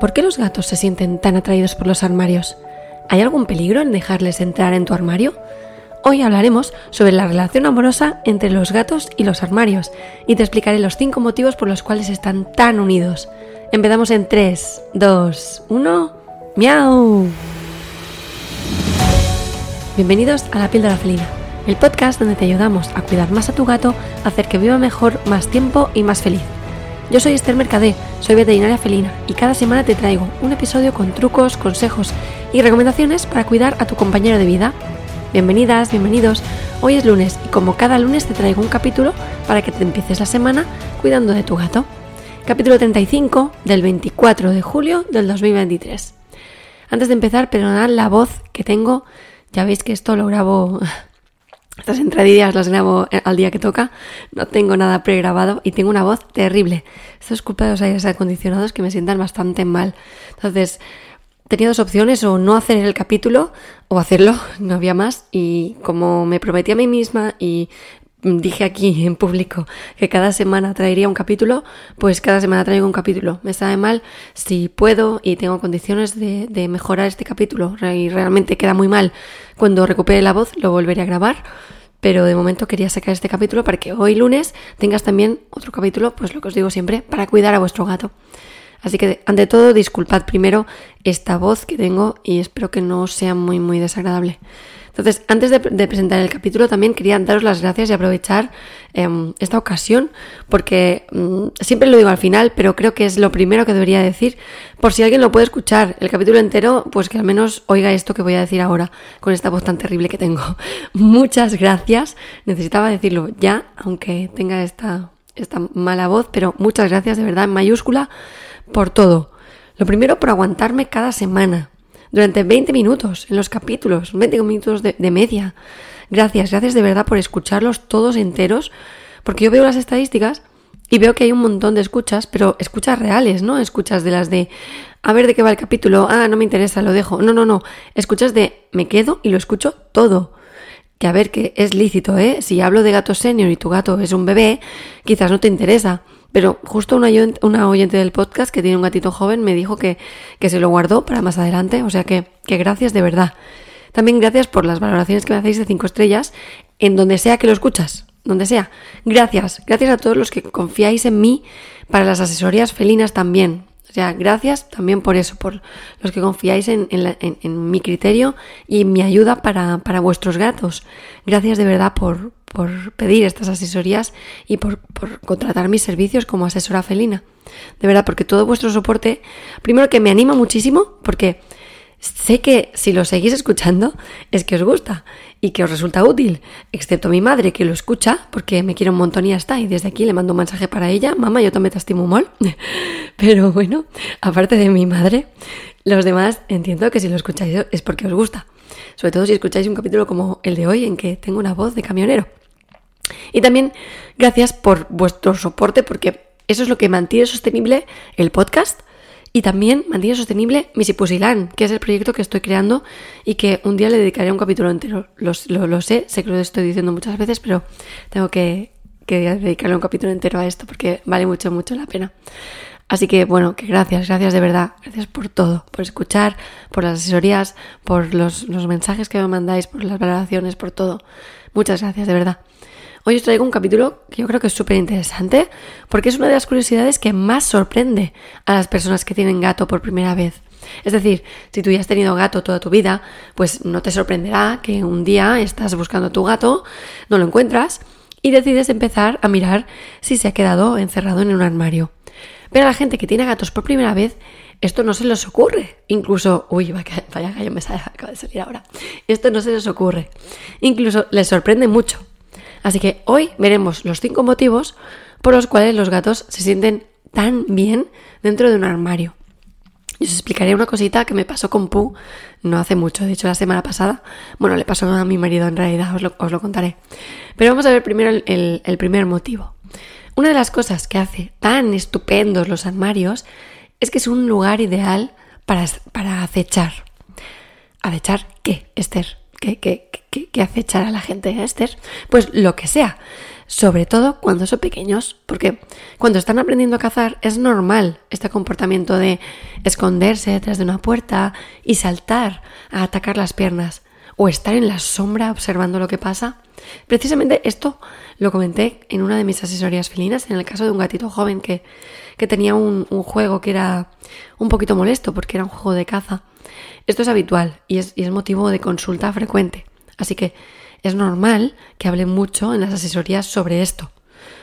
¿Por qué los gatos se sienten tan atraídos por los armarios? ¿Hay algún peligro en dejarles entrar en tu armario? Hoy hablaremos sobre la relación amorosa entre los gatos y los armarios y te explicaré los 5 motivos por los cuales están tan unidos. Empezamos en 3, 2, 1. ¡Miau! Bienvenidos a La piel de la felina, el podcast donde te ayudamos a cuidar más a tu gato, hacer que viva mejor, más tiempo y más feliz. Yo soy Esther Mercadé, soy veterinaria felina y cada semana te traigo un episodio con trucos, consejos y recomendaciones para cuidar a tu compañero de vida. Bienvenidas, bienvenidos. Hoy es lunes y como cada lunes te traigo un capítulo para que te empieces la semana cuidando de tu gato. Capítulo 35 del 24 de julio del 2023. Antes de empezar, perdonad la voz que tengo. Ya veis que esto lo grabo estas entradillas las grabo al día que toca, no tengo nada pregrabado y tengo una voz terrible. Esto es culpa de los aires acondicionados que me sientan bastante mal. Entonces, tenía dos opciones, o no hacer el capítulo o hacerlo, no había más. Y como me prometí a mí misma y dije aquí en público que cada semana traería un capítulo, pues cada semana traigo un capítulo. Me sabe mal si puedo y tengo condiciones de, de mejorar este capítulo y realmente queda muy mal. Cuando recupere la voz lo volveré a grabar pero de momento quería sacar este capítulo para que hoy lunes tengas también otro capítulo, pues lo que os digo siempre, para cuidar a vuestro gato. Así que, ante todo, disculpad primero esta voz que tengo y espero que no sea muy, muy desagradable. Entonces, antes de, presentar el capítulo, también quería daros las gracias y aprovechar em, esta ocasión, porque mm, siempre lo digo al final, pero creo que es lo primero que debería decir, por si alguien lo puede escuchar el capítulo entero, pues que al menos oiga esto que voy a decir ahora, con esta voz tan terrible que tengo. Muchas gracias, necesitaba decirlo ya, aunque tenga esta, esta mala voz, pero muchas gracias de verdad en mayúscula por todo. Lo primero por aguantarme cada semana durante 20 minutos en los capítulos, 20 minutos de, media. Gracias, gracias de verdad por escucharlos todos enteros, porque yo veo las estadísticas y veo que hay un montón de escuchas, pero escuchas reales, ¿no? Escuchas de las de, a ver de qué va el capítulo, ah, no me interesa, lo dejo. No, no, no, escuchas de, me quedo y lo escucho todo. Que a ver, que es lícito, ¿eh? Si hablo de gato senior y tu gato es un bebé, quizás no te interesa. Pero justo una, oyente del podcast que tiene un gatito joven me dijo que, que se lo guardó para más adelante. O sea que, que gracias de verdad. También gracias por las valoraciones que me hacéis de 5 estrellas en donde sea que lo escuchas, donde sea. Gracias, gracias a todos los que confiáis en mí para las asesorías felinas también. O sea, gracias también por eso, por los que confiáis en, en, mi criterio y en mi ayuda para, vuestros gatos. Gracias de verdad por, por pedir estas asesorías y por, contratar mis servicios como asesora felina. De verdad, porque todo vuestro soporte, primero que me anima muchísimo, porque sé que si lo seguís escuchando es que os gusta y que os resulta útil, excepto mi madre que lo escucha porque me quiere un montón y ya está. Y desde aquí le mando un mensaje para ella, mamá, yo también te estimo mal. Pero bueno, aparte de mi madre, los demás entiendo que si lo escucháis es porque os gusta. Sobre todo si escucháis un capítulo como el de hoy en que tengo una voz de camionero. Y también gracias por vuestro soporte porque eso es lo que mantiene sostenible el podcast y también mantiene sostenible Misipusilán, que es el proyecto que estoy creando y que un día le dedicaré un capítulo entero. Lo, lo, sé, sé que lo estoy diciendo muchas veces, pero tengo que, que dedicarle un capítulo entero a esto porque vale mucho, mucho la pena. Así que bueno, que gracias, gracias de verdad, gracias por todo, por escuchar, por las asesorías, por los, los mensajes que me mandáis, por las valoraciones, por todo. Muchas gracias, de verdad. Hoy os traigo un capítulo que yo creo que es súper interesante porque es una de las curiosidades que más sorprende a las personas que tienen gato por primera vez. Es decir, si tú ya has tenido gato toda tu vida, pues no te sorprenderá que un día estás buscando a tu gato, no lo encuentras y decides empezar a mirar si se ha quedado encerrado en un armario. Pero a la gente que tiene gatos por primera vez, esto no se les ocurre. Incluso, uy, vaya, gallo me acaba de salir ahora. Esto no se les ocurre. Incluso les sorprende mucho. Así que hoy veremos los cinco motivos por los cuales los gatos se sienten tan bien dentro de un armario. Y os explicaré una cosita que me pasó con Pu no hace mucho, de hecho la semana pasada. Bueno, le pasó a mi marido en realidad, os lo, contaré. Pero vamos a ver primero el, el primer motivo. Una de las cosas que hace tan estupendos los armarios es que es un lugar ideal para, para acechar. ¿Acechar qué, Esther? ¿Qué, qué, qué, acechar a la gente, Esther? Pues lo que sea. sobre todo cuando son pequeños, porque cuando están aprendiendo a cazar es normal este comportamiento de esconderse detrás de una puerta y saltar a atacar las piernas o estar en la sombra observando lo que pasa. Precisamente esto lo comenté en una de mis asesorías felinas, en el caso de un gatito joven que, que tenía un, juego que era un poquito molesto porque era un juego de caza. Esto es habitual y es motivo de consulta frecuente. Así que es normal que hable mucho en las asesorías sobre esto.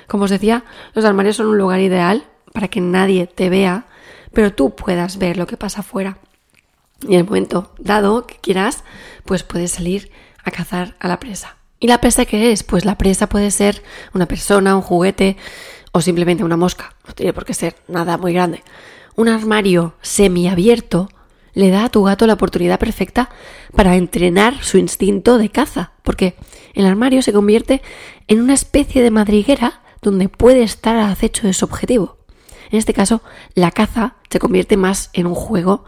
Como os decía, los armarios son un lugar ideal para que nadie te vea, pero tú puedas ver lo que pasa afuera. Y en el momento dado que quieras, pues puedes salir a cazar a la presa. ¿Y la presa qué es? Pues la presa puede ser una persona, un juguete o simplemente una mosca. No tiene por qué ser nada muy grande. Un armario semiabierto le da a tu gato la oportunidad perfecta para entrenar su instinto de caza, porque el armario se convierte en una especie de madriguera donde puede estar a acecho de su objetivo. En este caso, la caza se convierte más en un juego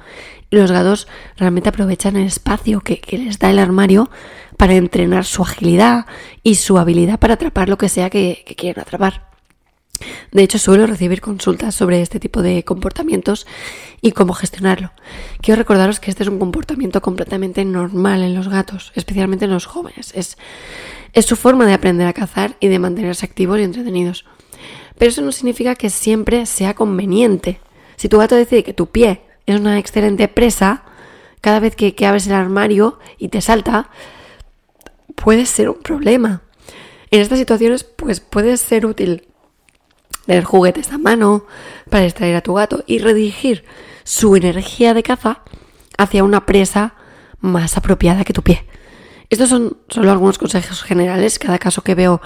y los gatos realmente aprovechan el espacio que, les da el armario para entrenar su agilidad y su habilidad para atrapar lo que sea que, que quieran atrapar. De hecho, suelo recibir consultas sobre este tipo de comportamientos y cómo gestionarlo. Quiero recordaros que este es un comportamiento completamente normal en los gatos, especialmente en los jóvenes. Es, es su forma de aprender a cazar y de mantenerse activos y entretenidos. Pero eso no significa que siempre sea conveniente. Si tu gato decide que tu pie es una excelente presa, cada vez que, que abres el armario y te salta, puede ser un problema. En estas situaciones, pues puede ser útil tener juguetes a mano para distraer a tu gato y redirigir su energía de caza hacia una presa más apropiada que tu pie. Estos son solo algunos consejos generales. Cada caso que veo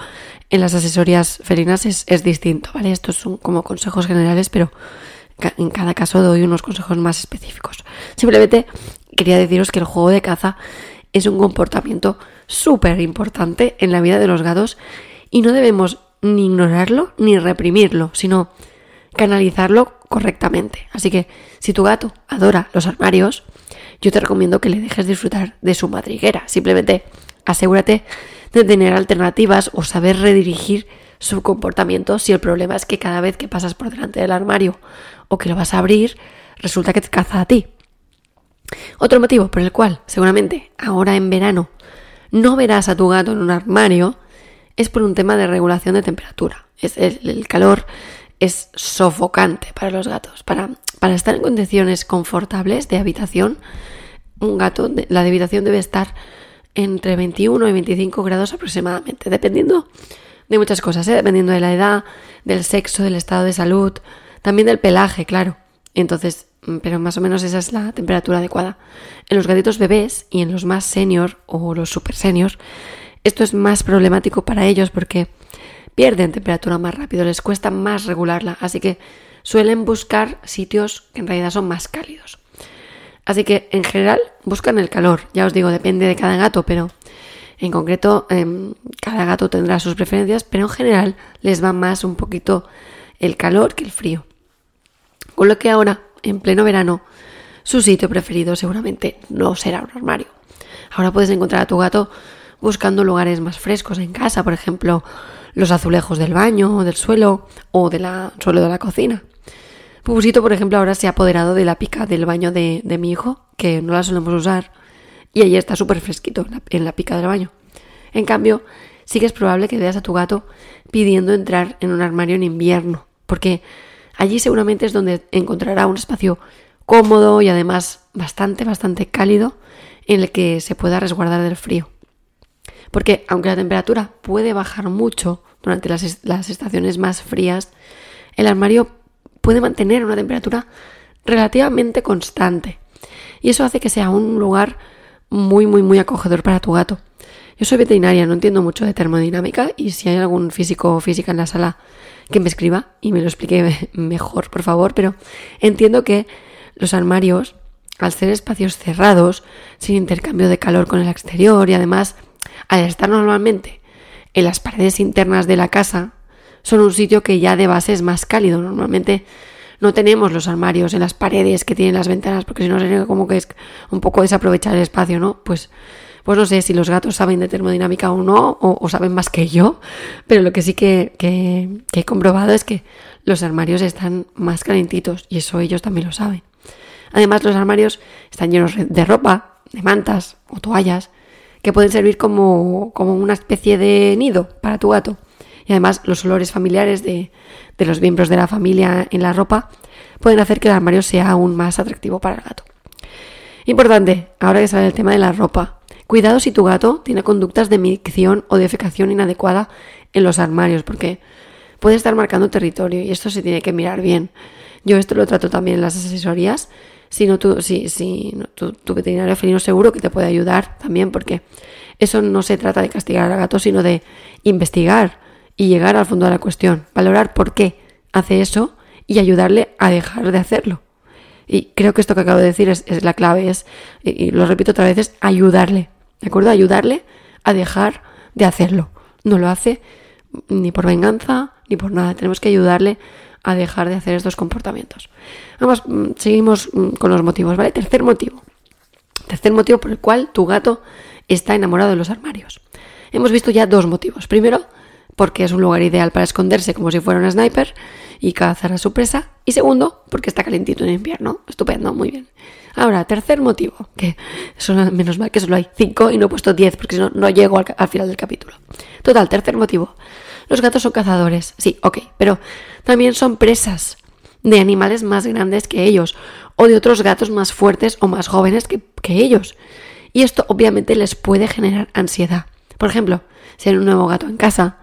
en las asesorías felinas es, es distinto, ¿vale? Estos son como consejos generales, pero en cada caso doy unos consejos más específicos. Simplemente quería deciros que el juego de caza es un comportamiento súper importante en la vida de los gatos y no debemos ni ignorarlo ni reprimirlo, sino canalizarlo correctamente. Así que si tu gato adora los armarios, yo te recomiendo que le dejes disfrutar de su madriguera. Simplemente asegúrate de tener alternativas o saber redirigir su comportamiento si el problema es que cada vez que pasas por delante del armario o que lo vas a abrir, resulta que te caza a ti. Otro motivo por el cual seguramente ahora en verano no verás a tu gato en un armario es por un tema de regulación de temperatura. El, calor es sofocante para los gatos. Para, para, estar en condiciones confortables de habitación, un gato, la habitación debe estar entre 21 y 25 grados aproximadamente, dependiendo de muchas cosas, ¿eh? dependiendo de la edad, del sexo, del estado de salud, también del pelaje, claro. Entonces, mm, pero más o menos esa es la temperatura adecuada. En los gatitos bebés y en los más senior o los super senior, esto es más problemático para ellos porque pierden temperatura más rápido, les cuesta más regularla, así que suelen buscar sitios que en realidad son más cálidos. Así que en general buscan el calor, ya os digo, depende de cada gato, pero en concreto em, cada gato tendrá sus preferencias, pero en general les va más un poquito el calor que el frío. Con lo que ahora, en pleno verano, su sitio preferido seguramente no será un armario. Ahora puedes encontrar a tu gato buscando lugares más frescos en casa, por ejemplo, los azulejos del baño del suelo o del suelo de la cocina. Pupusito, por ejemplo, ahora se ha apoderado de la pica del baño de, mi hijo, que no la solemos usar, y allí está súper fresquito en la pica del baño. En cambio, sí que es probable que veas a tu gato pidiendo entrar en un armario en invierno, porque allí seguramente es donde encontrará un espacio cómodo y además bastante, bastante cálido en el que se pueda resguardar del frío. Porque aunque la temperatura puede bajar mucho durante las, estaciones más frías, el armario puede mantener una temperatura relativamente constante. Y eso hace que sea un lugar muy, muy, muy acogedor para tu gato. Yo soy veterinaria, no entiendo mucho de termodinámica y si hay algún físico o física en la sala que me escriba y me lo explique mejor, por favor, pero entiendo que los armarios, al ser espacios cerrados, sin intercambio de calor con el exterior y además al estar normalmente en las paredes internas de la casa, son un sitio que ya de base es más cálido. Normalmente no tenemos los armarios en las paredes que tienen las ventanas, porque si no sería como que es un poco desaprovechar el espacio, ¿no? Pues, Pues no sé si los gatos saben de termodinámica o no, o, saben más que yo, pero lo que sí que, que, he comprobado es que los armarios están más calentitos y eso ellos también lo saben. Además, los armarios están llenos de ropa, de mantas o toallas que pueden servir como, como una especie de nido para tu gato. Y además, los olores familiares de, de los miembros de la familia en la ropa pueden hacer que el armario sea aún más atractivo para el gato. Importante, ahora que sale el tema de la ropa. Cuidado si tu gato tiene conductas de micción o defecación inadecuada en los armarios, porque puede estar marcando territorio y esto se tiene que mirar bien. Yo esto lo trato también en las asesorías. Si no, tu, si, si, tu, tu veterinario felino seguro que te puede ayudar también, porque eso no se trata de castigar al gato, sino de investigar y llegar al fondo de la cuestión, valorar por qué hace eso y ayudarle a dejar de hacerlo. Y creo que esto que acabo de decir es, la clave, es, y, lo repito otra vez, es ayudarle, ¿de acuerdo? Ayudarle a dejar de hacerlo. No lo hace ni por venganza ni por nada. Tenemos que ayudarle a dejar de hacer estos comportamientos. Vamos, mm, seguimos mm, con los motivos, ¿vale? Tercer motivo. Tercer motivo por el cual tu gato está enamorado de los armarios. Hemos visto ya dos motivos. Primero, porque es un lugar ideal para esconderse como si fuera un sniper y cazar a su presa. Y segundo, porque está calentito en invierno. Estupendo, muy bien. Ahora, tercer motivo, que son menos mal que solo hay cinco y no he puesto diez porque si no, no llego al, final del capítulo. Total, tercer motivo. Los gatos son cazadores, sí, ok, pero también son presas de animales más grandes que ellos o de otros gatos más fuertes o más jóvenes que, ellos. Y esto obviamente les puede generar ansiedad. Por ejemplo, hay un nuevo gato en casa,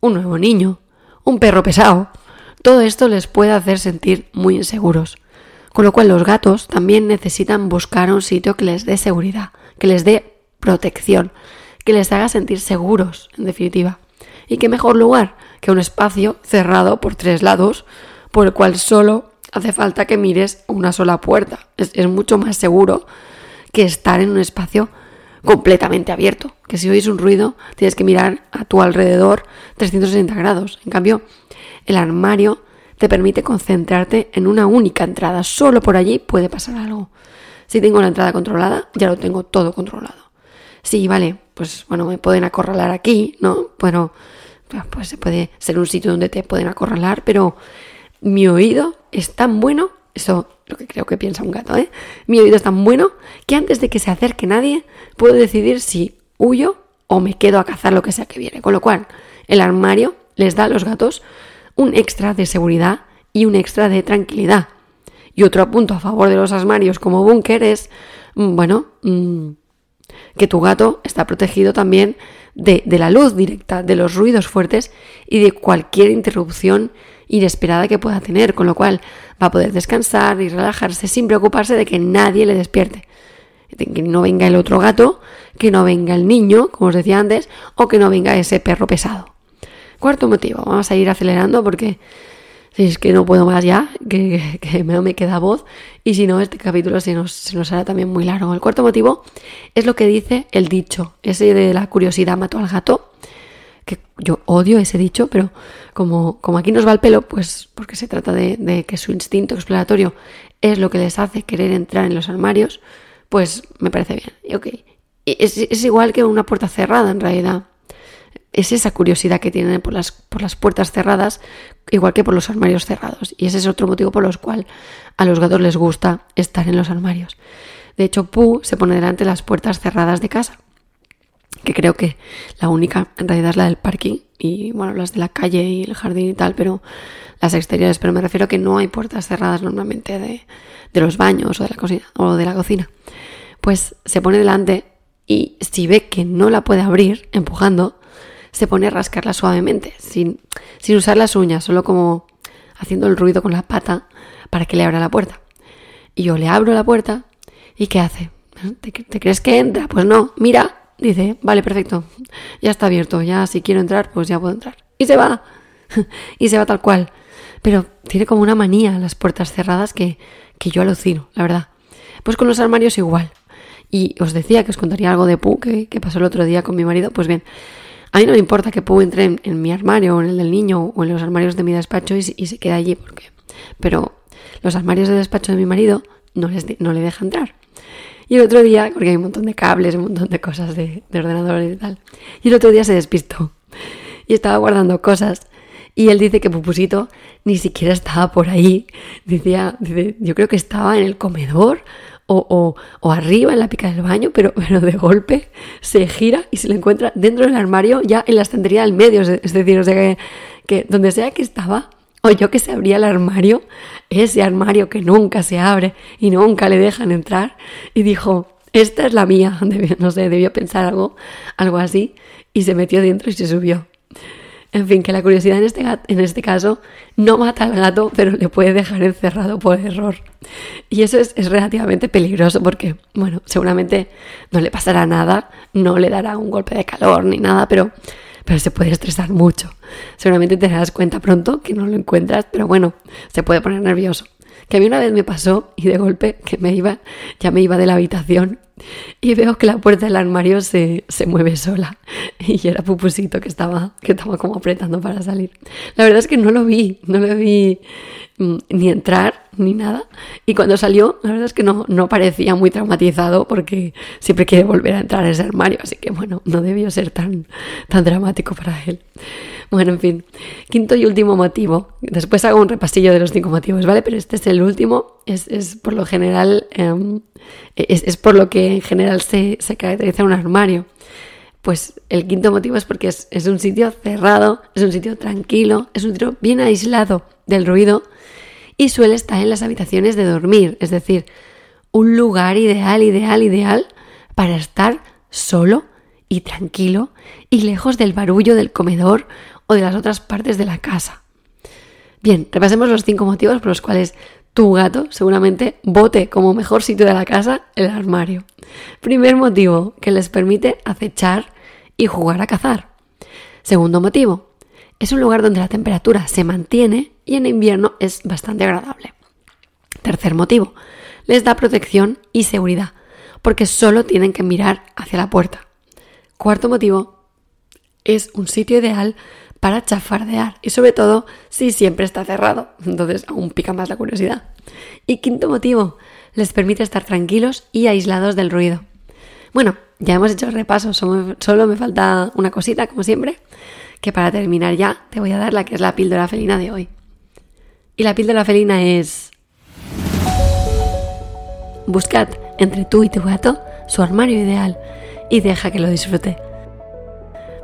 un nuevo niño, un perro pesado. Todo esto les puede hacer sentir muy inseguros. Con lo cual los gatos también necesitan buscar un sitio que les dé seguridad, que les dé protección, que les haga sentir seguros, en definitiva. Y qué mejor lugar que un espacio cerrado por tres lados, por el cual solo hace falta que mires una sola puerta. Es, es mucho más seguro que estar en un espacio completamente abierto, que si oís un ruido tienes que mirar a tu alrededor 360 grados. En cambio, el armario te permite concentrarte en una única entrada, solo por allí puede pasar algo. Si tengo la entrada controlada, ya lo tengo todo controlado. Sí, vale, pues bueno, me pueden acorralar aquí, ¿no? Bueno, pues puede ser un sitio donde te pueden acorralar, pero mi oído es tan bueno eso lo que creo que piensa un gato, ¿eh? Mi oído es tan bueno que antes de que se acerque nadie puedo decidir si huyo o me quedo a cazar lo que sea que viene. Con lo cual, el armario les da a los gatos un extra de seguridad y un extra de tranquilidad. Y otro punto a favor de los armarios como búnker es, mm, bueno, mm, que tu gato está protegido también de, de la luz directa, de los ruidos fuertes y de cualquier interrupción inesperada que pueda tener, con lo cual va a poder descansar y relajarse sin preocuparse de que nadie le despierte. Que no venga el otro gato, que no venga el niño, como os decía antes, o que no venga ese perro pesado. Cuarto motivo, vamos a ir acelerando porque si es que no puedo más ya, que, no me queda voz, y si no, este capítulo se nos, se nos hará también muy largo. El cuarto motivo es lo que dice el dicho, ese de la curiosidad mató al gato, que yo odio ese dicho, pero como, como aquí nos va el pelo, pues porque se trata de, que su instinto exploratorio es lo que les hace querer entrar en los armarios, pues me parece bien. Y ok, es, es igual que una puerta cerrada en realidad. Es esa curiosidad que tienen por las, por las puertas cerradas, igual que por los armarios cerrados. Y ese es otro motivo por los cual a los gatos les gusta estar en los armarios. De hecho, Pooh se pone delante de las puertas cerradas de casa que creo que la única en realidad es la del parking y bueno, las de la calle y el jardín y tal, pero las exteriores, pero me refiero a que no hay puertas cerradas normalmente de, de los baños o de la cocina o de la cocina. Pues se pone delante y si ve que no la puede abrir empujando, se pone a rascarla suavemente, sin, sin usar las uñas, solo como haciendo el ruido con la pata para que le abra la puerta. Y yo le abro la puerta y ¿qué hace? ¿Te, ¿Te, crees que entra? Pues no, mira dice, vale, perfecto, ya está abierto, ya si quiero entrar, pues ya puedo entrar. Y se va, y se va tal cual. Pero tiene como una manía las puertas cerradas que, que yo alucino, la verdad. Pues con los armarios igual. Y os decía que os contaría algo de Pu que, que pasó el otro día con mi marido. Pues bien, a mí no me importa que Pu entre en, mi armario o en el del niño o en los armarios de mi despacho y, se quede allí, porque... Pero los armarios de despacho de mi marido no, les no le deja entrar. Y el otro día, porque hay un montón de cables, un montón de cosas de, de ordenadores y tal. Y el otro día se despistó y estaba guardando cosas. Y él dice que Pupusito ni siquiera estaba por ahí. Decía, dice, yo creo que estaba en el comedor o, o, arriba en la pica del baño, pero, pero de golpe se gira y se le encuentra dentro del armario, ya en la estantería del medio. Es decir, o sea que, que donde sea que estaba, o yo que se abría el armario, ese armario que nunca se abre y nunca le dejan entrar, y dijo, esta es la mía, no sé, debió pensar algo, algo así, y se metió dentro y se subió. En fin, que la curiosidad en este, en este caso no mata al gato, pero le puede dejar encerrado por error. Y eso es, es, relativamente peligroso porque, bueno, seguramente no le pasará nada, no le dará un golpe de calor ni nada, pero, pero se puede estresar mucho. Seguramente te darás cuenta pronto que no lo encuentras, pero bueno, se puede poner nervioso. Que a mí una vez me pasó y de golpe que me iba, ya me iba de la habitación y veo que la puerta del armario se, se mueve sola. Y era Pupusito que estaba, que estaba como apretando para salir. La verdad es que no lo vi, no lo vi mm, ni entrar ni nada. Y cuando salió, la verdad es que no, no parecía muy traumatizado porque siempre quiere volver a entrar a ese armario. Así que bueno, no debió ser tan, tan dramático para él. Bueno, en fin. Quinto y último motivo. Después hago un repasillo de los cinco motivos, ¿vale? Pero este es el último. Es, es por lo general, em, es, es, por lo que en general se, se, caracteriza un armario. Pues el quinto motivo es porque es, es un sitio cerrado, es un sitio tranquilo, es un sitio bien aislado del ruido y suele estar en las habitaciones de dormir. Es decir, un lugar ideal, ideal, ideal para estar solo y tranquilo y lejos del barullo del comedor o de las otras partes de la casa. Bien, repasemos los cinco motivos por los cuales tu gato seguramente vote como mejor sitio de la casa el armario. Primer motivo, que les permite acechar y jugar a cazar. Segundo motivo, es un lugar donde la temperatura se mantiene y en invierno es bastante agradable. Tercer motivo, les da protección y seguridad, porque solo tienen que mirar hacia la puerta. Cuarto motivo, es un sitio ideal para chafardear y sobre todo si siempre está cerrado, entonces aún pica más la curiosidad. Y quinto motivo, les permite estar tranquilos y aislados del ruido. Bueno, ya hemos hecho el repaso, solo me falta una cosita, como siempre, que para terminar ya te voy a dar la que es la píldora felina de hoy. Y la píldora felina es... Buscad entre tú y tu gato su armario ideal y deja que lo disfrute.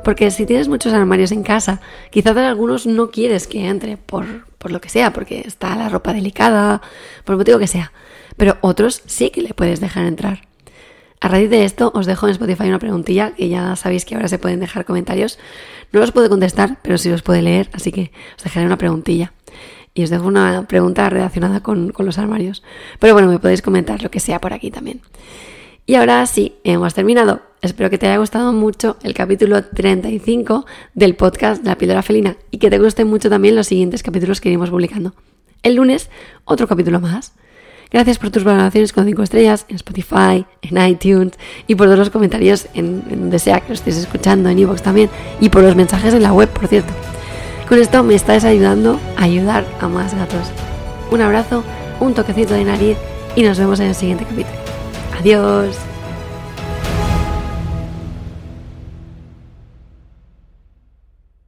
Porque si tienes muchos armarios en casa, quizás algunos no quieres que entre por, por lo que sea, porque está la ropa delicada, por el motivo que sea. Pero otros sí que le puedes dejar entrar. A raíz de esto os dejo en Spotify una preguntilla, que ya sabéis que ahora se pueden dejar comentarios. No los puedo contestar, pero sí los puede leer, así que os dejaré una preguntilla. Y os dejo una pregunta relacionada con, con los armarios. Pero bueno, me podéis comentar lo que sea por aquí también. Y ahora sí, hemos terminado. Espero que te haya gustado mucho el capítulo 35 del podcast La píldora felina y que te gusten mucho también los siguientes capítulos que iremos publicando. El lunes, otro capítulo más. Gracias por tus valoraciones con 5 estrellas en Spotify, en iTunes y por todos los comentarios en, donde sea que lo estés escuchando, en iVoox también y por los mensajes en la web, por cierto. Con esto me estás ayudando a ayudar a más gatos. Un abrazo, un toquecito de nariz y nos vemos en el siguiente capítulo. Adiós.